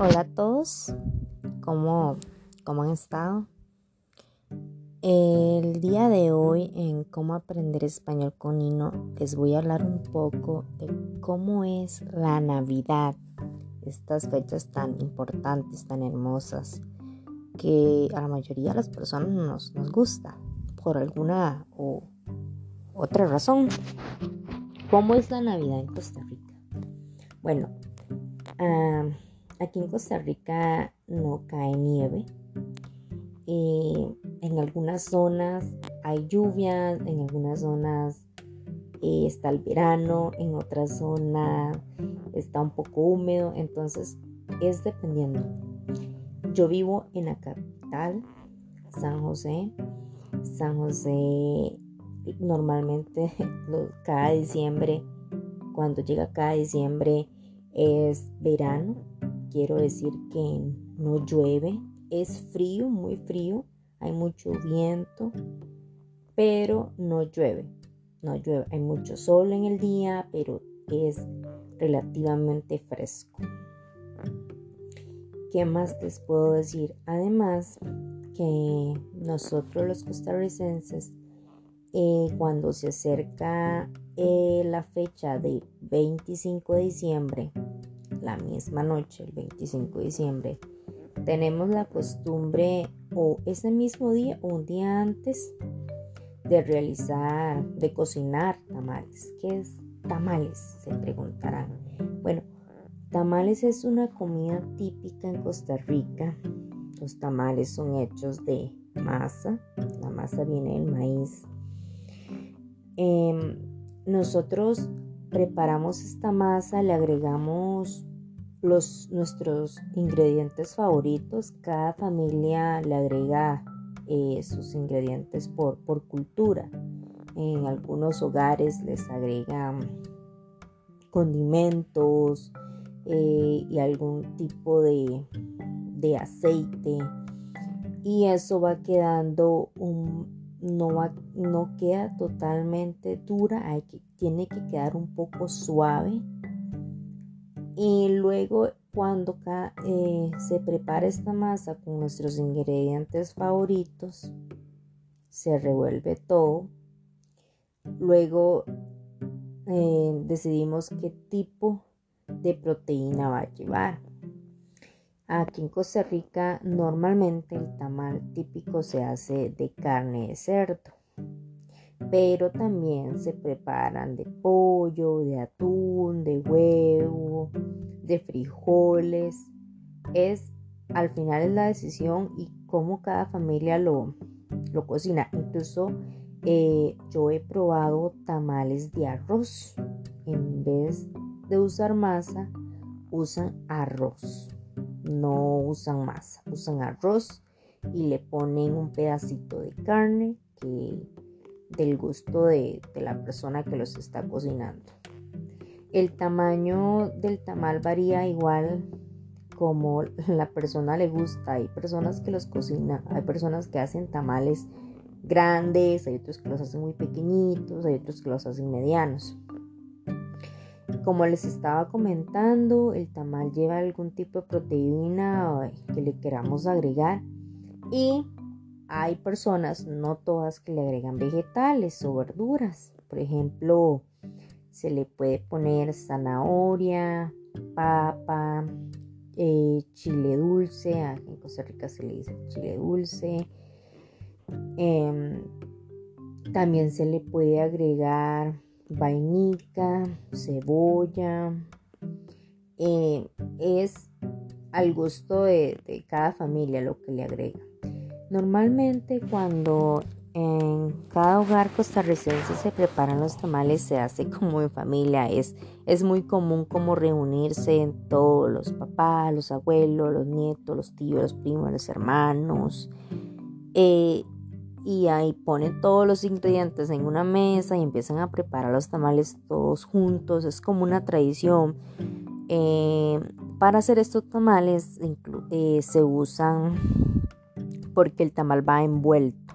Hola a todos, ¿cómo, cómo han estado? El día de hoy en cómo aprender español con Nino les voy a hablar un poco de cómo es la Navidad, estas fechas tan importantes, tan hermosas, que a la mayoría de las personas nos, nos gusta por alguna o otra razón. ¿Cómo es la Navidad en Costa Rica? Bueno, aquí en Costa Rica no cae nieve. en algunas zonas hay lluvia, en algunas zonas eh, está el verano, en otras zonas está un poco húmedo, entonces es dependiendo. Yo vivo en la capital, San José. San José normalmente cada diciembre, cuando llega cada diciembre es verano, quiero decir que no llueve, es frío, muy frío, hay mucho viento, pero no llueve, no llueve, hay mucho sol en el día, pero es relativamente fresco. ¿Qué más les puedo decir? Además que nosotros los costarricenses eh, cuando se acerca eh, la fecha de 25 de diciembre, la misma noche, el 25 de diciembre, tenemos la costumbre o ese mismo día o un día antes de realizar, de cocinar tamales. ¿Qué es tamales? Se preguntarán. Bueno, tamales es una comida típica en Costa Rica. Los tamales son hechos de masa. La masa viene del maíz Em, nosotros preparamos esta masa, le agregamos los, nuestros ingredientes favoritos. Cada familia le agrega eh, sus ingredientes por, por cultura. En algunos hogares les agregan condimentos eh, y algún tipo de, de aceite. Y eso va quedando un, no, no queda totalmente dura, tiene que quedar un poco suave. Y luego cuando eh, se prepara esta masa con nuestros ingredientes favoritos, se revuelve todo. Luego eh, decidimos qué tipo de proteína va a llevar. Aquí en Costa Rica normalmente el tamal típico se hace de carne de cerdo, pero también se preparan de pollo, de atún, de huevo, de frijoles. Es al final es la decisión y cómo cada familia lo, lo cocina. Incluso eh, yo he probado tamales de arroz. En vez de usar masa, usan arroz no usan masa, usan arroz y le ponen un pedacito de carne que del gusto de, la persona que los está cocinando. El tamaño del tamal varía igual como la persona le gusta. Hay personas que los cocinan, hay personas que hacen tamales grandes, hay otros que los hacen muy pequeñitos, hay otros que los hacen medianos. Como les estaba comentando, el tamal lleva algún tipo de proteína que le queramos agregar y hay personas, no todas, que le agregan vegetales o verduras. Por ejemplo, se le puede poner zanahoria, papa, eh, chile dulce. en Costa Rica se le dice chile dulce. Em, también se le puede agregar vainita, cebolla. Eh, es al gusto de, cada familia lo que le agrega. Normalmente cuando en cada hogar costarricense se preparan los tamales, se hace como en familia. Es, es muy común como reunirse en todos los papás, los abuelos, los nietos, los tíos, los primos, los hermanos. Eh, y ahí ponen todos los ingredientes en una mesa y empiezan a preparar los tamales todos juntos. Es como una tradición. Eh, para hacer estos tamales eh, se usan porque el tamal va envuelto.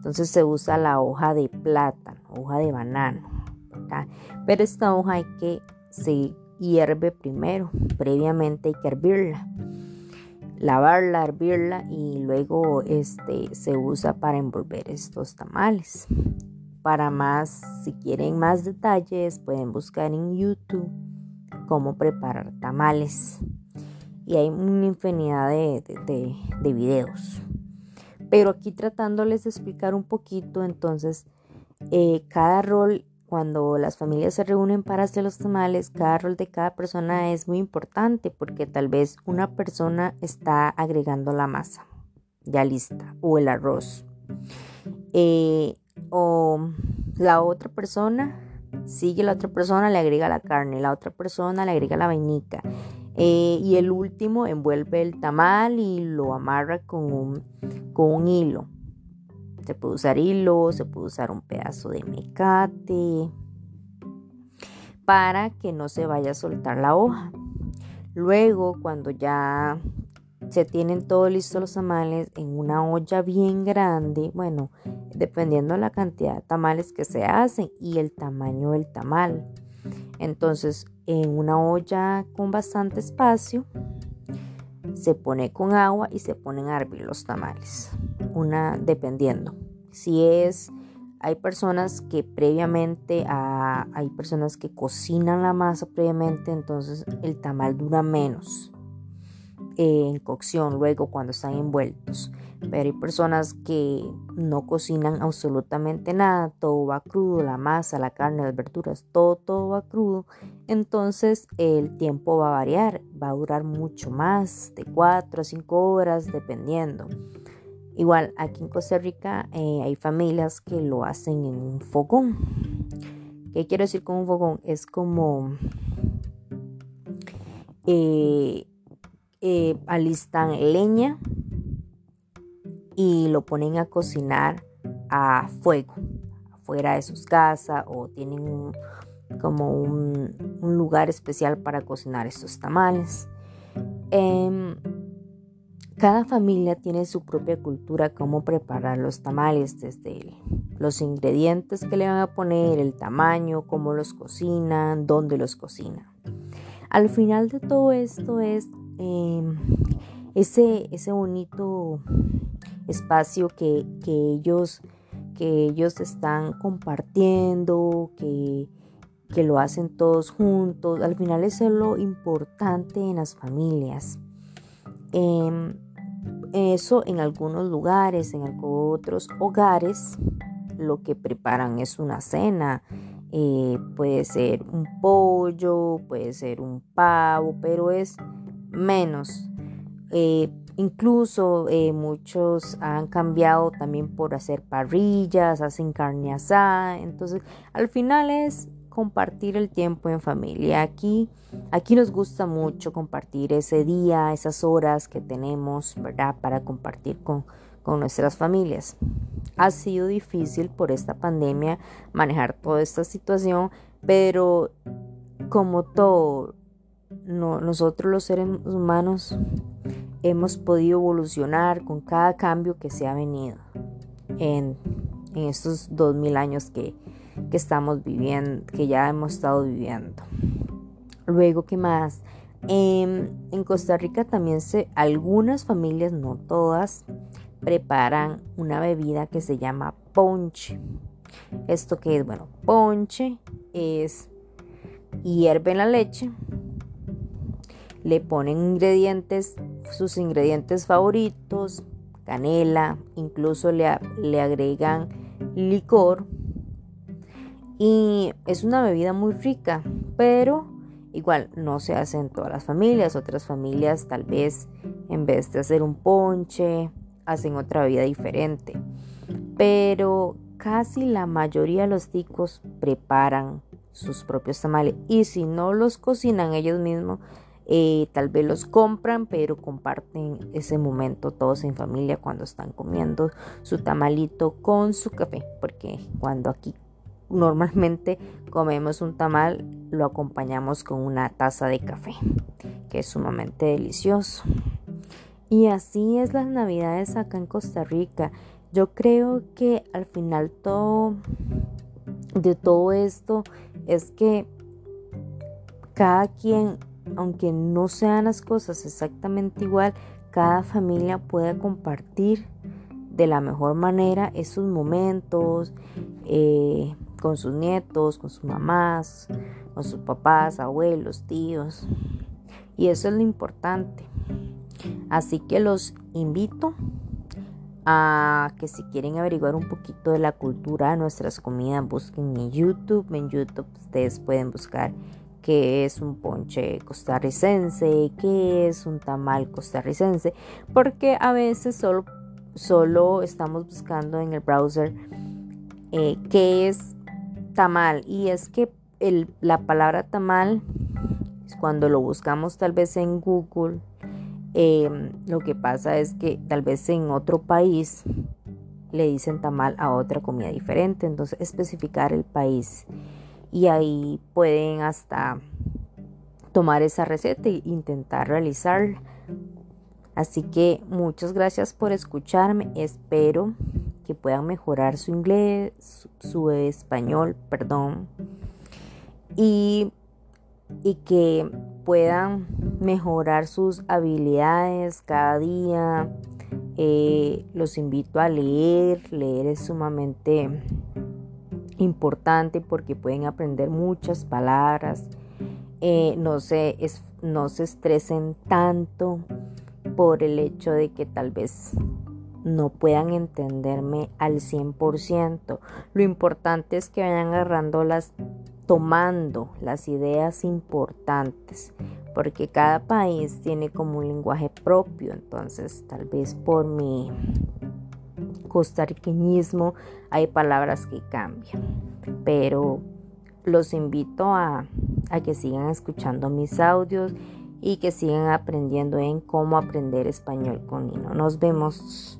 Entonces se usa la hoja de plátano, hoja de banano. Pero esta hoja hay que hierve primero. Previamente hay que hervirla. Lavarla, hervirla y luego este, se usa para envolver estos tamales. Para más, si quieren más detalles, pueden buscar en YouTube cómo preparar tamales. Y hay una infinidad de videos. Pero aquí tratándoles de explicar un poquito, entonces, eh, cada rol, cuando las familias se reúnen para hacer los tamales, cada rol de cada persona es muy importante porque tal vez una persona está agregando la masa ya lista o el arroz. Eh, o la otra persona sigue la otra persona, le agrega la carne, la otra persona le agrega la vainica. Eh, y el último envuelve el tamal y lo amarra con un, con un hilo. Se puede usar hilo, se puede usar un pedazo de mecate para que no se vaya a soltar la hoja. Luego, cuando ya se tienen todos listos los tamales en una olla bien grande, bueno, dependiendo de la cantidad de tamales que se hacen y el tamaño del tamal. Entonces, en una olla con bastante espacio, se pone con agua y se ponen a los tamales. Una dependiendo. Si es, hay personas que previamente, hay personas que cocinan la masa previamente, entonces el tamal dura menos en cocción luego cuando están envueltos. Pero hay personas que no cocinan absolutamente nada, todo va crudo, la masa, la carne, las verduras, todo, todo va crudo. Entonces el tiempo va a variar, va a durar mucho más, de 4 a 5 horas, dependiendo. Igual aquí en Costa Rica eh, hay familias que lo hacen en un fogón. ¿Qué quiero decir con un fogón? Es como eh, eh, alistan leña y lo ponen a cocinar a fuego, afuera de sus casas o tienen como un, lugar especial para cocinar estos tamales. Em, cada familia tiene su propia cultura, cómo preparar los tamales, desde los ingredientes que le van a poner, el tamaño, cómo los cocinan, dónde los cocinan. Al final de todo esto es Em, ese, ese bonito espacio que, ellos, que ellos están compartiendo, que, que lo hacen todos juntos. Al final es lo importante en las familias. Em, eso en algunos lugares, en otros hogares, lo que preparan es una cena. Eh, puede ser un pollo, puede ser un pavo, pero es menos. Eh, incluso eh, muchos han cambiado también por hacer parrillas, hacen carne asada. Entonces, al final es compartir el tiempo en familia. Aquí, aquí nos gusta mucho compartir ese día, esas horas que tenemos, ¿verdad? Para compartir con, con nuestras familias. Ha sido difícil por esta pandemia manejar toda esta situación, pero como todo, nosotros los seres humanos hemos podido evolucionar con cada cambio que se ha venido en, estos dos mil años que, estamos viviendo, que ya hemos estado viviendo. Luego, ¿qué más? En, en Costa Rica también se, algunas familias, no todas, preparan una bebida que se llama ponche. Esto que es, bueno, ponche es hierven la leche, le ponen ingredientes, sus ingredientes favoritos, canela, incluso le, le agregan licor. Y es una bebida muy rica, pero igual no se hace en todas las familias. Otras familias tal vez en vez de hacer un ponche, hacen otra bebida diferente. Pero casi la mayoría de los ticos preparan sus propios tamales. Y si no los cocinan ellos mismos, eh, tal vez los compran, pero comparten ese momento todos en familia cuando están comiendo su tamalito con su café, porque cuando aquí normalmente comemos un tamal, lo acompañamos con una taza de café, que es sumamente delicioso. Y así es las navidades acá en Costa Rica. Yo creo que al final todo de todo esto es que cada quien, aunque no sean las cosas exactamente igual, cada familia puede compartir de la mejor manera esos momentos eh, con sus nietos, con sus mamás, con sus papás, abuelos, tíos. Y eso es lo importante. Así que los invito a que si quieren averiguar un poquito de la cultura de nuestras comidas, busquen en YouTube. En YouTube ustedes pueden buscar qué es un ponche costarricense, qué es un tamal costarricense, porque a veces solo, solo estamos buscando en el browser eh, qué es tamal. Y es que la palabra tamal cuando lo buscamos tal vez en Google em, lo que pasa es que tal vez en otro país le dicen tamal a otra comida diferente. Entonces especificar el país y ahí pueden hasta tomar esa receta e intentar realizarla. Así que muchas gracias por escucharme. Espero que puedan mejorar su inglés, su, español, perdón. Y, y que puedan mejorar sus habilidades cada día. Eh, los invito a leer. Leer es sumamente importante porque pueden aprender muchas palabras. Eh, no, se, no se estresen tanto por el hecho de que tal vez no puedan entenderme al 100%. Lo importante es que vayan agarrando las, tomando las ideas importantes, porque cada país tiene como un lenguaje propio, entonces tal vez por mi costarriqueñismo hay palabras que cambian. Pero los invito a, a que sigan escuchando mis audios y que sigan aprendiendo en cómo aprender español con Nino. Nos vemos.